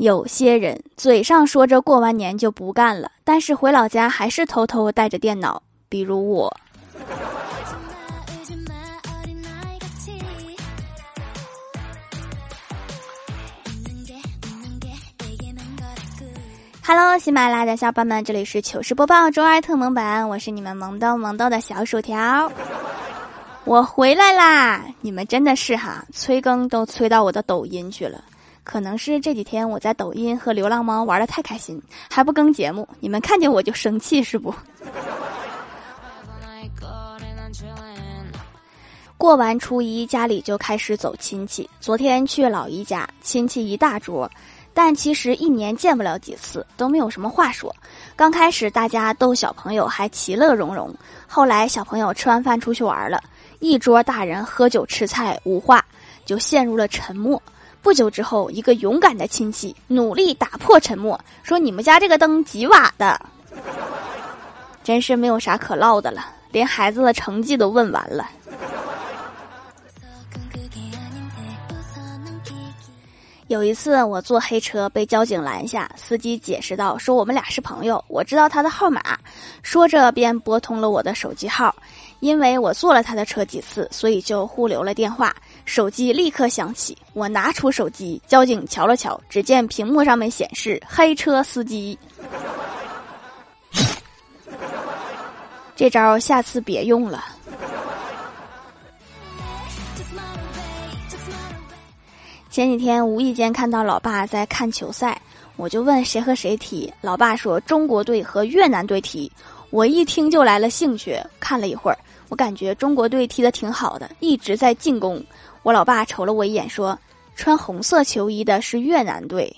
有些人嘴上说着过完年就不干了，但是回老家还是偷偷带着电脑。比如我。Hello，喜马拉雅的小伙伴们，这里是糗事播报周二特蒙版，我是你们萌逗萌逗的小薯条。我回来啦！你们真的是哈，催更都催到我的抖音去了。可能是这几天我在抖音和流浪猫玩的太开心，还不更节目，你们看见我就生气是不？过完初一，家里就开始走亲戚。昨天去老姨家，亲戚一大桌，但其实一年见不了几次，都没有什么话说。刚开始大家逗小朋友还其乐融融，后来小朋友吃完饭出去玩了，一桌大人喝酒吃菜无话，就陷入了沉默。不久之后，一个勇敢的亲戚努力打破沉默，说：“你们家这个灯几瓦的？”真是没有啥可唠的了，连孩子的成绩都问完了。有一次我坐黑车被交警拦下，司机解释道：“说我们俩是朋友，我知道他的号码。”说着便拨通了我的手机号。因为我坐了他的车几次，所以就互留了电话。手机立刻响起，我拿出手机，交警瞧了瞧，只见屏幕上面显示“黑车司机”。这招下次别用了。前几天无意间看到老爸在看球赛，我就问谁和谁踢，老爸说中国队和越南队踢。我一听就来了兴趣，看了一会儿，我感觉中国队踢得挺好的，一直在进攻。我老爸瞅了我一眼，说：“穿红色球衣的是越南队。”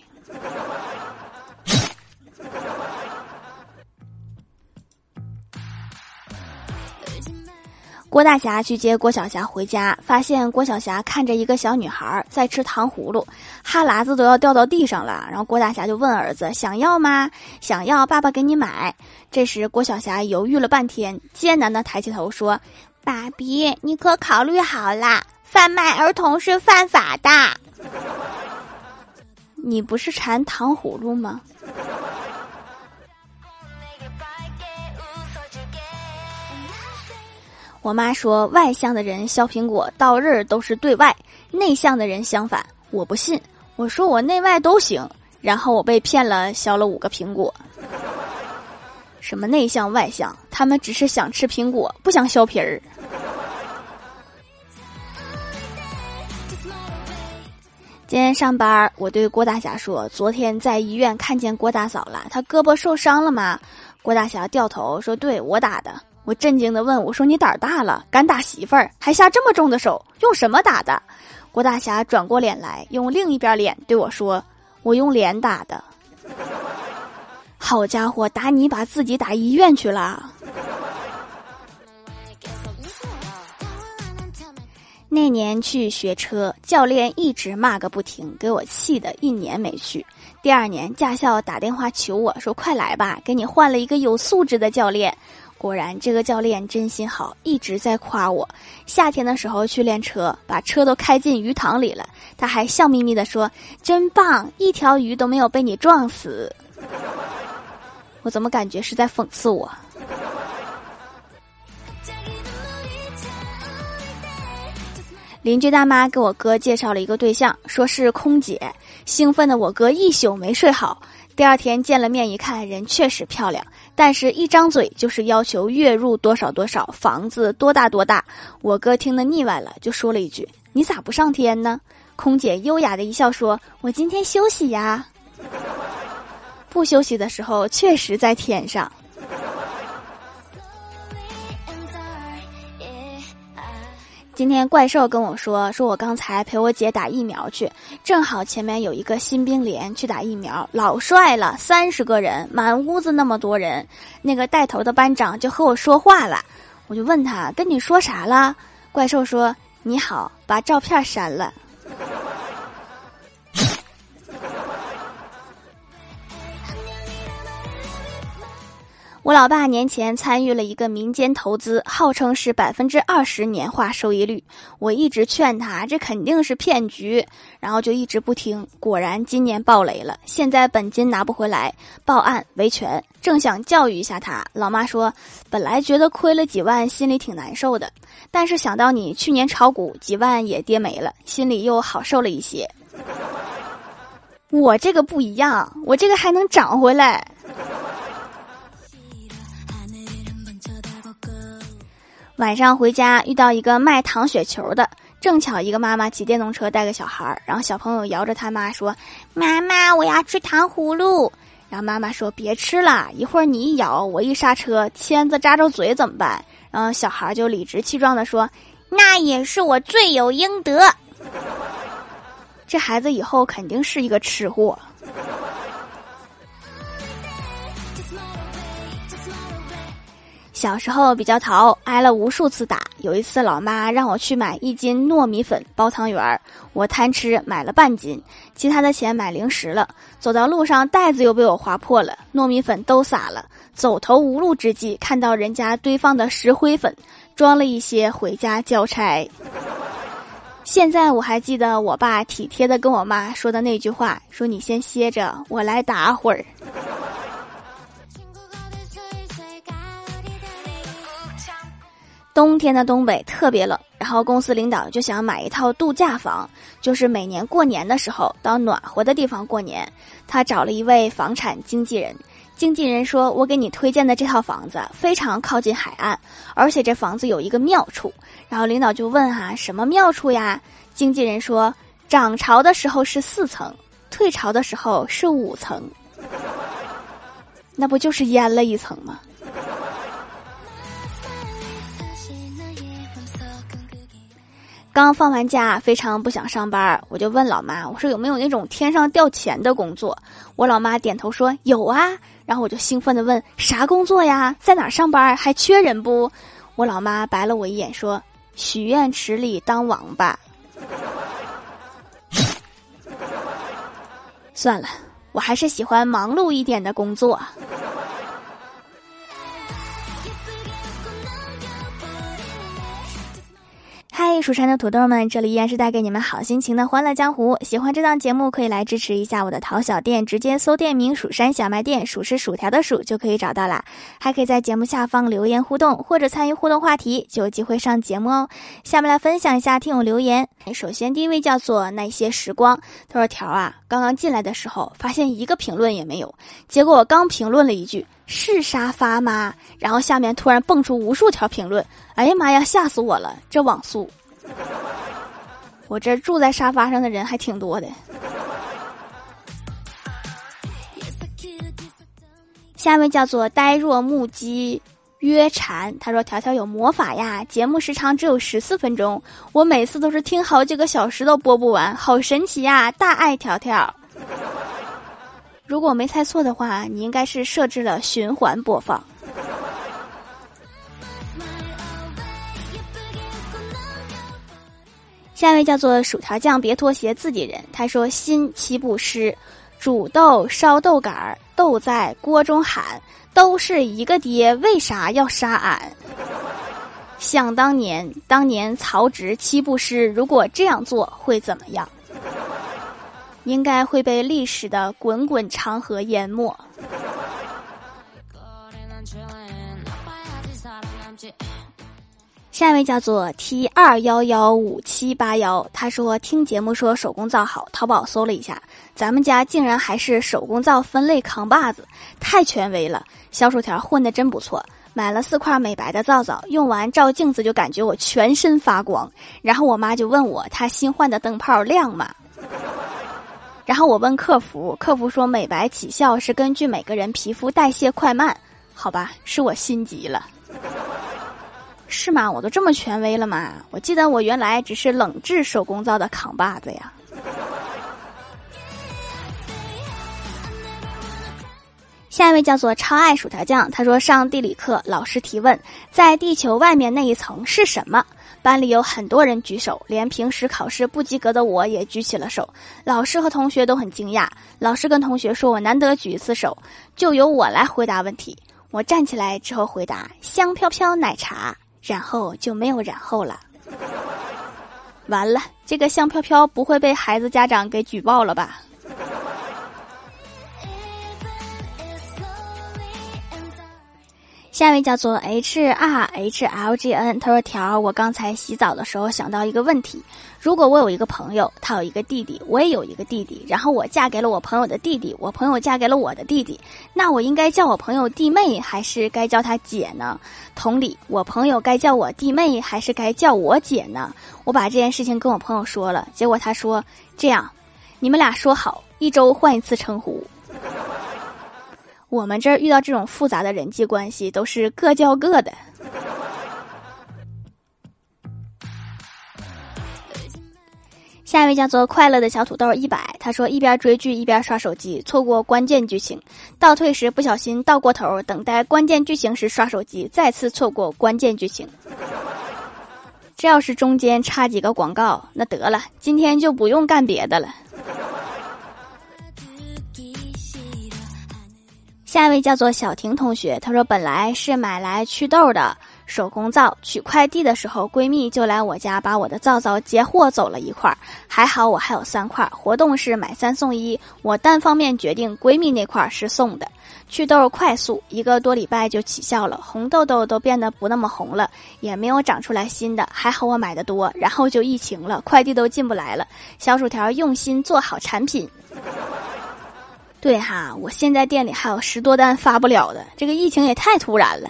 郭大侠去接郭晓霞回家，发现郭晓霞看着一个小女孩在吃糖葫芦，哈喇子都要掉到地上了。然后郭大侠就问儿子：“想要吗？想要，爸爸给你买。”这时郭晓霞犹豫了半天，艰难的抬起头说：“爸比，你可考虑好啦，贩卖儿童是犯法的。你不是馋糖葫芦吗？”我妈说，外向的人削苹果到刃都是对外，内向的人相反。我不信，我说我内外都行，然后我被骗了，削了五个苹果。什么内向外向，他们只是想吃苹果，不想削皮儿。今天上班，我对郭大侠说：“昨天在医院看见郭大嫂了，她胳膊受伤了吗？”郭大侠掉头说：“对我打的。”我震惊的问：“我说你胆儿大了，敢打媳妇儿，还下这么重的手，用什么打的？”郭大侠转过脸来，用另一边脸对我说：“我用脸打的。”好家伙，打你把自己打医院去了。那年去学车，教练一直骂个不停，给我气的一年没去。第二年驾校打电话求我说：“快来吧，给你换了一个有素质的教练。”果然，这个教练真心好，一直在夸我。夏天的时候去练车，把车都开进鱼塘里了，他还笑眯眯的说：“真棒，一条鱼都没有被你撞死。”我怎么感觉是在讽刺我？邻居大妈给我哥介绍了一个对象，说是空姐，兴奋的我哥一宿没睡好。第二天见了面，一看人确实漂亮，但是一张嘴就是要求月入多少多少，房子多大多大。我哥听得腻歪了，就说了一句：“你咋不上天呢？”空姐优雅的一笑说：“我今天休息呀。”不休息的时候，确实在天上。今天怪兽跟我说，说我刚才陪我姐打疫苗去，正好前面有一个新兵连去打疫苗，老帅了，三十个人，满屋子那么多人，那个带头的班长就和我说话了，我就问他跟你说啥了？怪兽说你好，把照片删了。我老爸年前参与了一个民间投资，号称是百分之二十年化收益率。我一直劝他，这肯定是骗局，然后就一直不听。果然今年暴雷了，现在本金拿不回来，报案维权。正想教育一下他，老妈说，本来觉得亏了几万，心里挺难受的，但是想到你去年炒股几万也跌没了，心里又好受了一些。我这个不一样，我这个还能涨回来。晚上回家遇到一个卖糖雪球的，正巧一个妈妈骑电动车带个小孩儿，然后小朋友摇着他妈说：“妈妈，我要吃糖葫芦。”然后妈妈说：“别吃了，一会儿你一咬，我一刹车，签子扎着嘴怎么办？”然后小孩就理直气壮的说：“那也是我罪有应得。”这孩子以后肯定是一个吃货。小时候比较淘，挨了无数次打。有一次，老妈让我去买一斤糯米粉包汤圆儿，我贪吃买了半斤，其他的钱买零食了。走到路上，袋子又被我划破了，糯米粉都洒了。走投无路之际，看到人家堆放的石灰粉，装了一些回家交差。现在我还记得我爸体贴的跟我妈说的那句话：“说你先歇着，我来打会儿。”冬天的东北特别冷，然后公司领导就想买一套度假房，就是每年过年的时候到暖和的地方过年。他找了一位房产经纪人，经纪人说：“我给你推荐的这套房子非常靠近海岸，而且这房子有一个妙处。”然后领导就问：“哈，什么妙处呀？”经纪人说：“涨潮的时候是四层，退潮的时候是五层，那不就是淹了一层吗？”刚放完假，非常不想上班，我就问老妈：“我说有没有那种天上掉钱的工作？”我老妈点头说：“有啊。”然后我就兴奋的问：“啥工作呀？在哪上班？还缺人不？”我老妈白了我一眼说：“许愿池里当王八。”算了，我还是喜欢忙碌一点的工作。蜀山的土豆们，这里依然是带给你们好心情的欢乐江湖。喜欢这档节目，可以来支持一下我的淘小店，直接搜店名“蜀山小卖店”，数是薯条的数就可以找到啦。还可以在节目下方留言互动，或者参与互动话题，就有机会上节目哦。下面来分享一下听友留言。首先第一位叫做那些时光，他说：“条啊，刚刚进来的时候发现一个评论也没有，结果我刚评论了一句是沙发吗？然后下面突然蹦出无数条评论。”哎呀妈呀！吓死我了，这网速，我这住在沙发上的人还挺多的。下面叫做呆若木鸡约蝉，他说：“条条有魔法呀，节目时长只有十四分钟，我每次都是听好几个小时都播不完，好神奇呀！大爱条条。如果我没猜错的话，你应该是设置了循环播放。”下一位叫做薯条酱，别拖鞋，自己人。他说：“新七步诗，煮豆烧豆杆儿，豆在锅中喊，都是一个爹，为啥要杀俺？”想当年，当年曹植七步诗，如果这样做会怎么样？应该会被历史的滚滚长河淹没。下一位叫做 T 二幺幺五七八幺，他说听节目说手工皂好，淘宝搜了一下，咱们家竟然还是手工皂分类扛把子，太权威了。小薯条混的真不错，买了四块美白的皂皂，用完照镜子就感觉我全身发光。然后我妈就问我，她新换的灯泡亮吗？然后我问客服，客服说美白起效是根据每个人皮肤代谢快慢。好吧，是我心急了。是吗？我都这么权威了吗？我记得我原来只是冷制手工皂的扛把子呀。下一位叫做超爱薯条酱，他说上地理课，老师提问，在地球外面那一层是什么？班里有很多人举手，连平时考试不及格的我也举起了手。老师和同学都很惊讶。老师跟同学说：“我难得举一次手，就由我来回答问题。”我站起来之后回答：“香飘飘奶茶。”然后就没有然后了。完了，这个香飘飘不会被孩子家长给举报了吧？下一位叫做 H R H L G N，他说：“条，我刚才洗澡的时候想到一个问题，如果我有一个朋友，他有一个弟弟，我也有一个弟弟，然后我嫁给了我朋友的弟弟，我朋友嫁给了我的弟弟，那我应该叫我朋友弟妹，还是该叫他姐呢？同理，我朋友该叫我弟妹，还是该叫我姐呢？我把这件事情跟我朋友说了，结果他说：这样，你们俩说好，一周换一次称呼。”我们这儿遇到这种复杂的人际关系，都是各叫各的。下一位叫做快乐的小土豆一百，他说一边追剧一边刷手机，错过关键剧情，倒退时不小心倒过头，等待关键剧情时刷手机，再次错过关键剧情。这要是中间插几个广告，那得了，今天就不用干别的了。下一位叫做小婷同学，她说本来是买来祛痘的手工皂，取快递的时候闺蜜就来我家把我的皂皂截货走了一块儿，还好我还有三块儿，活动是买三送一，我单方面决定闺蜜那块儿是送的，祛痘快速，一个多礼拜就起效了，红痘痘都变得不那么红了，也没有长出来新的，还好我买的多，然后就疫情了，快递都进不来了，小薯条用心做好产品。对哈，我现在店里还有十多单发不了的，这个疫情也太突然了。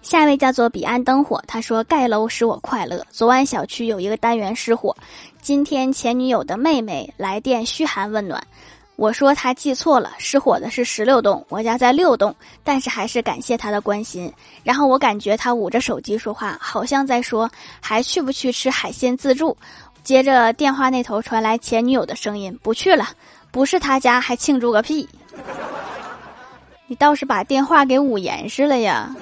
下一位叫做彼岸灯火，他说盖楼使我快乐。昨晚小区有一个单元失火，今天前女友的妹妹来电嘘寒问暖，我说他记错了，失火的是十六栋，我家在六栋，但是还是感谢他的关心。然后我感觉他捂着手机说话，好像在说还去不去吃海鲜自助。接着电话那头传来前女友的声音：“不去了，不是他家还庆祝个屁！你倒是把电话给捂严实了呀！”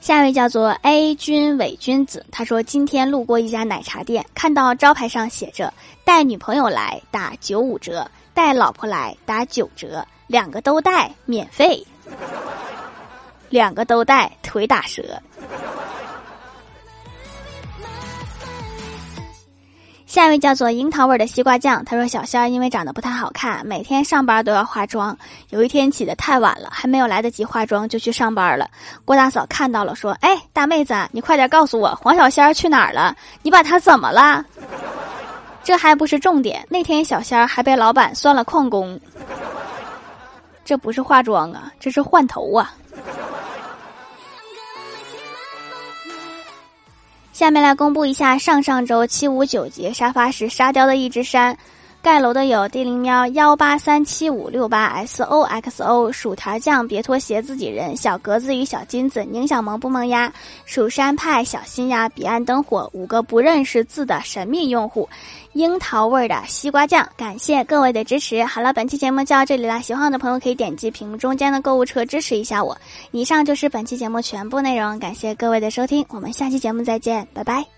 下一位叫做 A 君伪君子，他说今天路过一家奶茶店，看到招牌上写着“带女朋友来打九五折，带老婆来打九折，两个都带免费”。两个都带，腿打折。下一位叫做樱桃味的西瓜酱，他说：“小仙儿因为长得不太好看，每天上班都要化妆。有一天起得太晚了，还没有来得及化妆就去上班了。郭大嫂看到了，说：‘哎，大妹子，你快点告诉我黄小仙儿去哪儿了？你把他怎么了？’这还不是重点，那天小仙儿还被老板算了旷工。这不是化妆啊，这是换头啊。”下面来公布一下上上周七五九节沙发时沙雕的一只山，盖楼的有地灵喵幺八三七五六八 S O X O 薯条酱别拖鞋自己人小格子与小金子宁小萌不萌呀蜀山派小心呀彼岸灯火五个不认识字的神秘用户。樱桃味的西瓜酱，感谢各位的支持。好了，本期节目就到这里了。喜欢我的朋友可以点击屏幕中间的购物车支持一下我。以上就是本期节目全部内容，感谢各位的收听，我们下期节目再见，拜拜。